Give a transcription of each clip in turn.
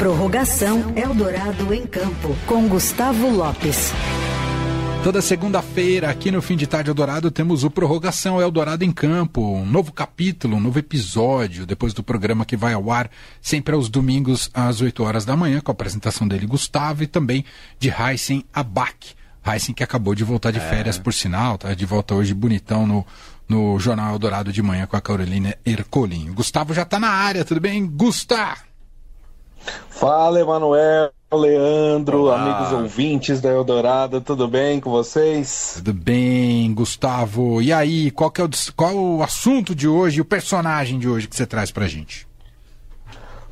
Prorrogação Eldorado em Campo, com Gustavo Lopes. Toda segunda-feira, aqui no Fim de Tarde Eldorado, temos o Prorrogação Eldorado em Campo, um novo capítulo, um novo episódio, depois do programa que vai ao ar sempre aos domingos às 8 horas da manhã, com a apresentação dele, Gustavo, e também de Heisen Abac. Heisen que acabou de voltar de é. férias, por sinal, tá de volta hoje bonitão no, no Jornal Eldorado de manhã com a Carolina Ercolim. Gustavo já está na área, tudo bem? Gustavo! Fala, Emanuel, Leandro, Olá. amigos ouvintes da Eldorado, tudo bem com vocês? Tudo bem, Gustavo. E aí, qual, é o, qual é o assunto de hoje, o personagem de hoje que você traz pra gente?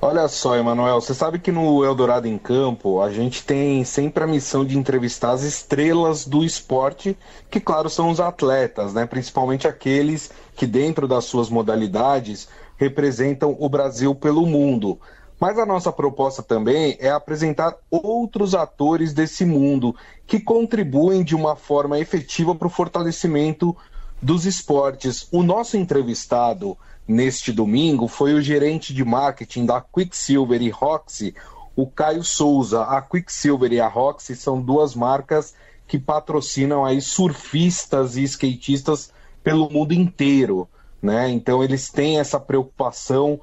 Olha só, Emanuel, você sabe que no Eldorado em Campo a gente tem sempre a missão de entrevistar as estrelas do esporte, que, claro, são os atletas, né? principalmente aqueles que, dentro das suas modalidades, representam o Brasil pelo mundo. Mas a nossa proposta também é apresentar outros atores desse mundo que contribuem de uma forma efetiva para o fortalecimento dos esportes. O nosso entrevistado neste domingo foi o gerente de marketing da Quicksilver e Roxy, o Caio Souza. A Quicksilver e a Roxy são duas marcas que patrocinam aí surfistas e skatistas pelo mundo inteiro, né? Então eles têm essa preocupação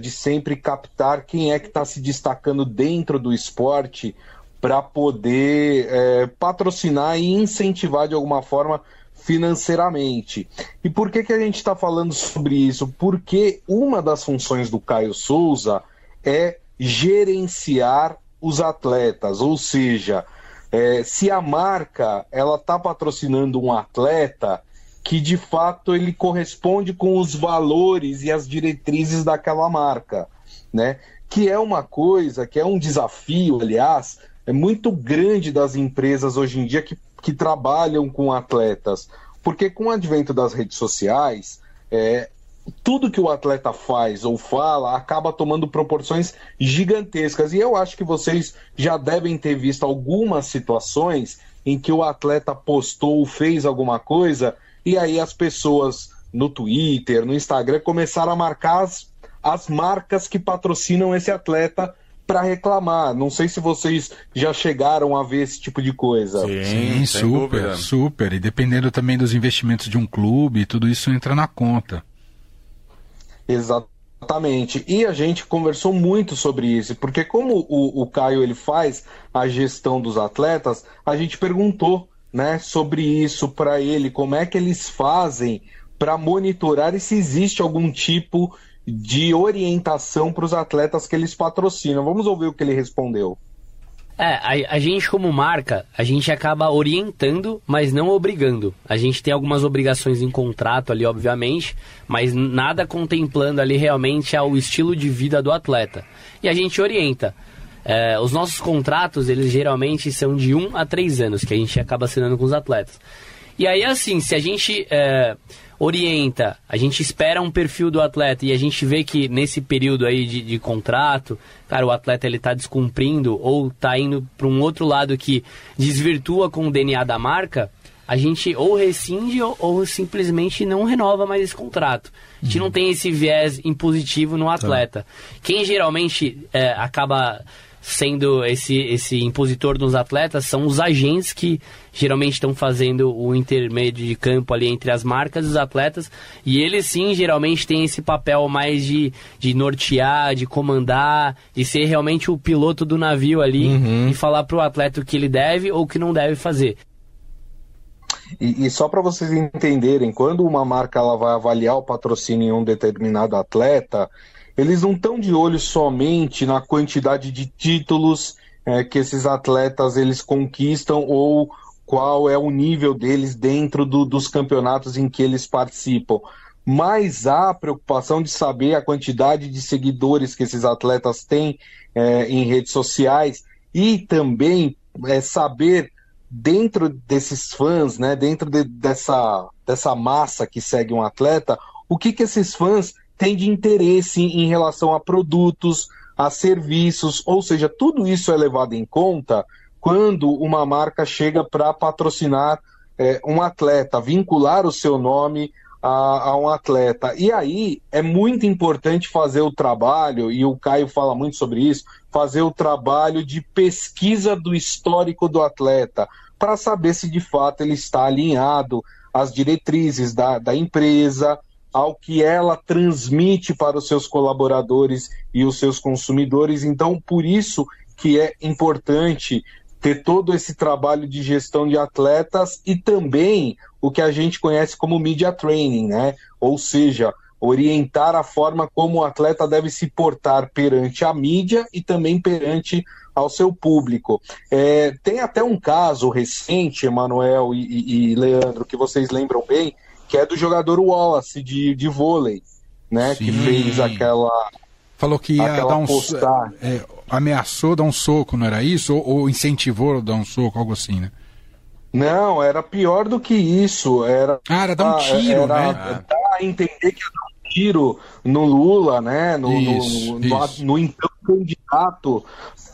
de sempre captar quem é que está se destacando dentro do esporte para poder é, patrocinar e incentivar de alguma forma financeiramente. E por que, que a gente está falando sobre isso? Porque uma das funções do Caio Souza é gerenciar os atletas, ou seja, é, se a marca ela está patrocinando um atleta, que de fato ele corresponde com os valores e as diretrizes daquela marca, né? Que é uma coisa, que é um desafio, aliás, é muito grande das empresas hoje em dia que, que trabalham com atletas, porque com o advento das redes sociais, é, tudo que o atleta faz ou fala acaba tomando proporções gigantescas. E eu acho que vocês já devem ter visto algumas situações em que o atleta postou, fez alguma coisa e aí as pessoas no Twitter, no Instagram, começaram a marcar as, as marcas que patrocinam esse atleta para reclamar. Não sei se vocês já chegaram a ver esse tipo de coisa. Sim, Sim super, dúvida. super. E dependendo também dos investimentos de um clube, tudo isso entra na conta. Exatamente. E a gente conversou muito sobre isso, porque como o, o Caio ele faz a gestão dos atletas, a gente perguntou né, sobre isso para ele, como é que eles fazem para monitorar e se existe algum tipo de orientação para os atletas que eles patrocinam. Vamos ouvir o que ele respondeu. É, a, a, gente como marca, a gente acaba orientando, mas não obrigando. A gente tem algumas obrigações em contrato ali, obviamente, mas nada contemplando ali realmente ao estilo de vida do atleta. E a gente orienta. É, os nossos contratos, eles geralmente são de um a três anos, que a gente acaba assinando com os atletas. E aí, assim, se a gente é, orienta, a gente espera um perfil do atleta e a gente vê que nesse período aí de, de contrato, cara, o atleta ele tá descumprindo ou tá indo para um outro lado que desvirtua com o DNA da marca, a gente ou rescinde ou, ou, simplesmente não renova mais esse contrato. A gente uhum. não tem esse viés impositivo no atleta. Tá. Quem geralmente é, acaba sendo esse, esse impositor dos atletas são os agentes que geralmente estão fazendo o intermédio de campo ali entre as marcas e os atletas. E eles sim, geralmente têm esse papel mais de, de nortear, de comandar, de ser realmente o piloto do navio ali uhum. e falar para o atleta o que ele deve ou o que não deve fazer. E, e, só para vocês entenderem, quando uma marca ela vai avaliar o patrocínio em um determinado atleta, eles não estão de olho somente na quantidade de títulos é, que esses atletas eles conquistam ou qual é o nível deles dentro do, dos campeonatos em que eles participam. Mas há preocupação de saber a quantidade de seguidores que esses atletas têm é, em redes sociais e também é, saber dentro desses fãs, né, dentro de, dessa, dessa massa que segue um atleta, o que, que esses fãs tem de interesse em relação a produtos, a serviços, ou seja, tudo isso é levado em conta quando uma marca chega para patrocinar é, um atleta, vincular o seu nome a, a, um atleta. E aí é muito importante fazer o trabalho, e o Caio fala muito sobre isso, fazer o trabalho de pesquisa do histórico do atleta, para saber se de fato ele está alinhado às diretrizes da, da empresa, ao que ela transmite para os seus colaboradores e os seus consumidores. Então, por isso que é importante ter todo esse trabalho de gestão de atletas e também o que a gente conhece como media training, né? Ou seja, orientar a forma como o atleta deve se portar perante a mídia e também perante ao seu público. É, tem até um caso recente, Emanuel e, e, e, Leandro, que vocês lembram bem, que é do jogador Wallace de, de vôlei, né? Sim. Que fez aquela. Falou que ia dar um. É, ameaçou dar um soco, não era isso? Ou, ou incentivou a dar um soco, algo assim, né? Não, era pior do que isso. Era, ah, era dar um tiro, era, né? Dar a entender que ia dar um tiro no Lula, né? No, isso, no, no, no, então candidato.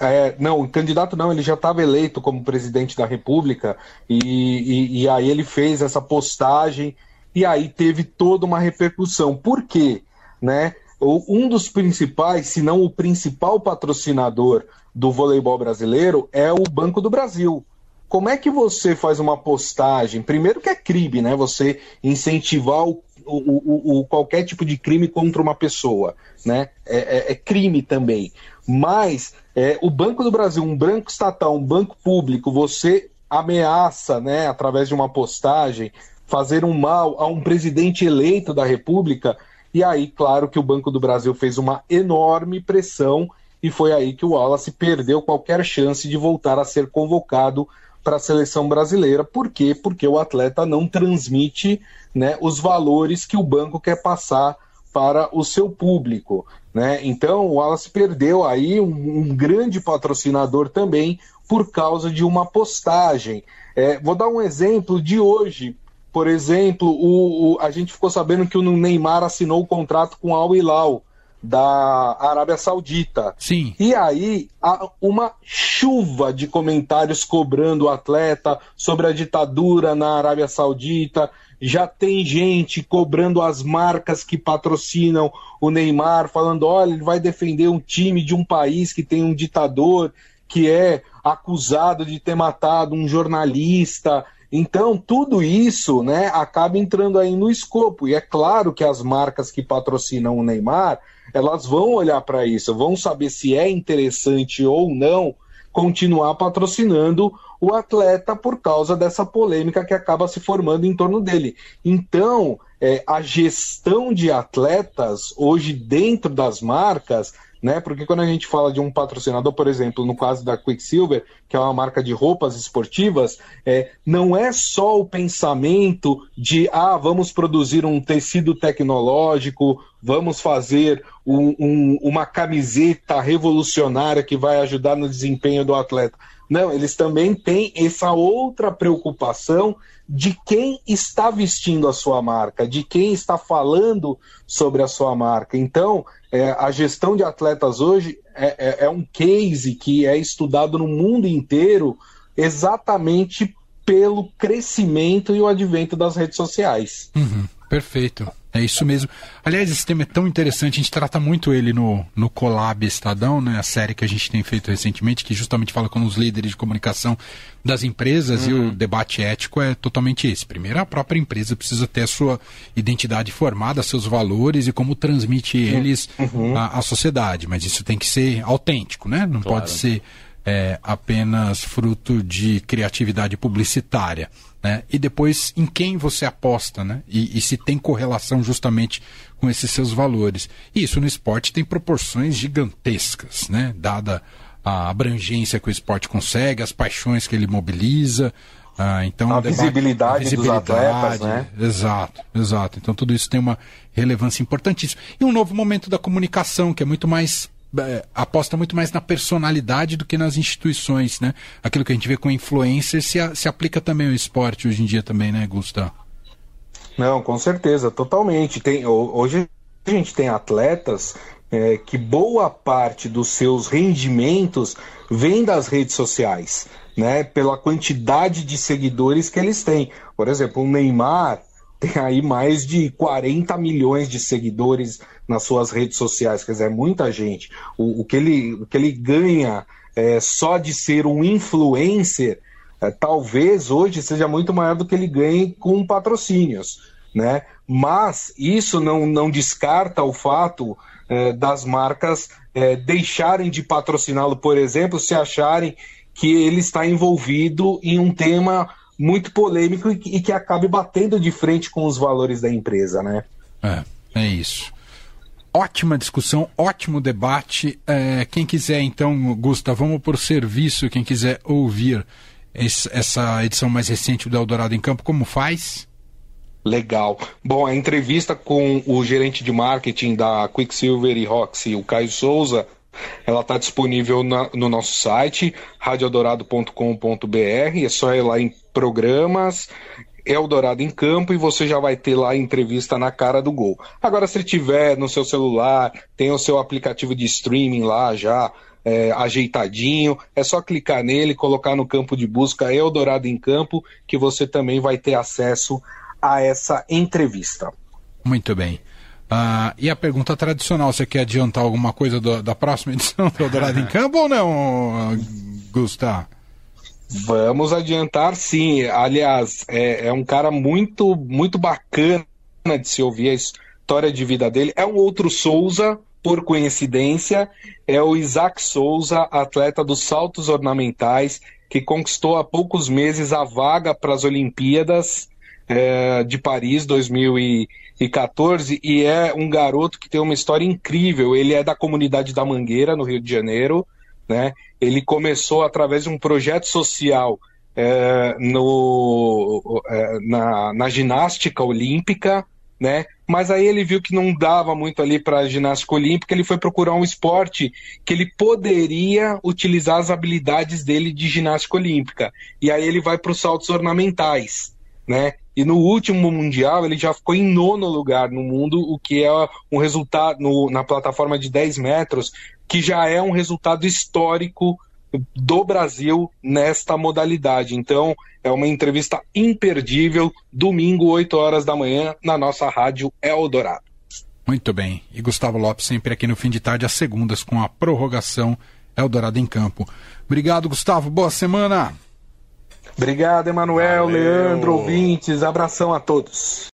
É, não, o candidato não, ele já estava eleito como presidente da República e, e, e aí ele fez essa postagem e aí teve toda uma repercussão. Por quê? Né? Um dos principais, se não o principal patrocinador do voleibol brasileiro é o Banco do Brasil. Como é que você faz uma postagem? Primeiro que é crime, né? Você incentivar o, o, o qualquer tipo de crime contra uma pessoa, né? É, é, é crime também. Mas é, o Banco do Brasil, um banco estatal, um banco público, você ameaça, né, através de uma postagem, fazer um mal a um presidente eleito da República. E aí, claro que o Banco do Brasil fez uma enorme pressão e foi aí que o Wallace perdeu qualquer chance de voltar a ser convocado para a seleção brasileira. Por quê? Porque o atleta não transmite né, os valores que o banco quer passar para o seu público. Né? Então o Wallace perdeu aí um, um grande patrocinador também por causa de uma postagem. É, vou dar um exemplo de hoje. Por exemplo, o, o, a gente ficou sabendo que o Neymar assinou o contrato com Al Hilal da Arábia Saudita. Sim. E aí, há uma chuva de comentários cobrando o atleta sobre a ditadura na Arábia Saudita. Já tem gente cobrando as marcas que patrocinam o Neymar, falando: olha, ele vai defender um time de um país que tem um ditador que é acusado de ter matado um jornalista. Então, tudo isso né, acaba entrando aí no escopo. E é claro que as marcas que patrocinam o Neymar elas vão olhar para isso, vão saber se é interessante ou não continuar patrocinando o atleta por causa dessa polêmica que acaba se formando em torno dele. Então, é, a gestão de atletas hoje dentro das marcas né? Porque quando a gente fala de um patrocinador, por exemplo, no caso da Quicksilver, que é uma marca de roupas esportivas, é, não é só o pensamento de ah, vamos produzir um tecido tecnológico, vamos fazer um, um, uma camiseta revolucionária que vai ajudar no desempenho do atleta. Não, eles também têm essa outra preocupação de quem está vestindo a sua marca, de quem está falando sobre a sua marca. Então, é, a gestão de atletas hoje é, é, é, um case que é estudado no mundo inteiro exatamente pelo crescimento e o advento das redes sociais. Uhum, perfeito. É isso mesmo. Aliás, esse tema é tão interessante, a gente trata muito ele no, no Colab Estadão, né, a série que a gente tem feito recentemente, que justamente fala com os líderes de comunicação das empresas, uhum. e o uhum. debate ético é totalmente esse. Primeiro, a própria empresa precisa ter a sua identidade formada, seus valores e como transmite eles uhum. à, sociedade, mas isso tem que ser autêntico, né? Não claro. pode ser é, apenas fruto de criatividade publicitária né? E depois em quem você aposta, né? E, e, se tem correlação justamente com esses seus valores. E isso no esporte tem proporções gigantescas, né? Dada a abrangência que o esporte consegue, as paixões que ele mobiliza. Ah, então, a, debate, visibilidade a visibilidade dos atletas, né? Exato, exato. Então tudo isso tem uma relevância importantíssima. E um novo momento da comunicação, que é muito mais é, aposta muito mais na personalidade do que nas instituições, né? Aquilo que a gente vê com influencers se, se aplica também ao esporte hoje em dia também, né, Gustavo? Não, com certeza, totalmente. Tem, hoje a gente tem atletas é, que boa parte dos seus rendimentos vem das redes sociais, né? Pela quantidade de seguidores que eles têm. Por exemplo, o Neymar tem aí mais de 40 milhões de seguidores nas suas redes sociais, quer dizer, é muita gente. O, o que, ele, o que ele ganha é, só de ser um influencer, é, talvez hoje seja muito maior do que ele ganhe com patrocínios. Né? Mas isso não, não descarta o fato é, das marcas é, deixarem de patrociná-lo, por exemplo, se acharem que ele está envolvido em um tema muito polêmico e que, e que acabe batendo de frente com os valores da empresa, né? É, é isso. Ótima discussão, ótimo debate. É, quem quiser, então, Gusta, vamos por serviço. Quem quiser ouvir esse, essa edição mais recente do Eldorado em Campo, como faz? Legal. Bom, a entrevista com o gerente de marketing da Quicksilver e Roxy, o Caio Souza, ela está disponível na, no nosso site, radioeldorado.com.br. É só ir lá em programas, Eldorado em campo e você já vai ter lá a entrevista na cara do gol. Agora, se tiver no seu celular, tem o seu aplicativo de streaming lá já é, ajeitadinho, é só clicar nele, colocar no campo de busca Eldorado em campo, que você também vai ter acesso a essa entrevista. Muito bem. Uh, e a pergunta tradicional, você quer adiantar alguma coisa do, da próxima edição do Eldorado em Campo ou não, Gustavo? Vamos adiantar sim. Aliás, é, é, um cara muito, muito bacana de se ouvir a história de vida dele. É um outro Souza, por coincidência, é o Isaac Souza, atleta dos saltos ornamentais, que conquistou há poucos meses a vaga para as Olimpíadas é, de Paris 2014 e é um garoto que tem uma história incrível. Ele é da comunidade da Mangueira, no Rio de Janeiro. Né? Ele começou através de um projeto social é, no, é, na, na ginástica olímpica, né? Mas aí ele viu que não dava muito ali para a ginástica olímpica, ele foi procurar um esporte que ele poderia utilizar as habilidades dele de ginástica olímpica. E aí ele vai para os saltos ornamentais, né? E no último Mundial ele já ficou em nono lugar no mundo, o que é um resultado no, na plataforma de 10 metros, que já é um resultado histórico do Brasil nesta modalidade. Então, é uma entrevista imperdível, domingo, 8 horas da manhã, na nossa rádio Eldorado. Muito bem. E Gustavo Lopes sempre aqui no fim de tarde, às segundas, com a prorrogação Eldorado em campo. Obrigado, Gustavo. Boa semana. Obrigado, Emanuel, Leandro, ouvintes. Abração a todos.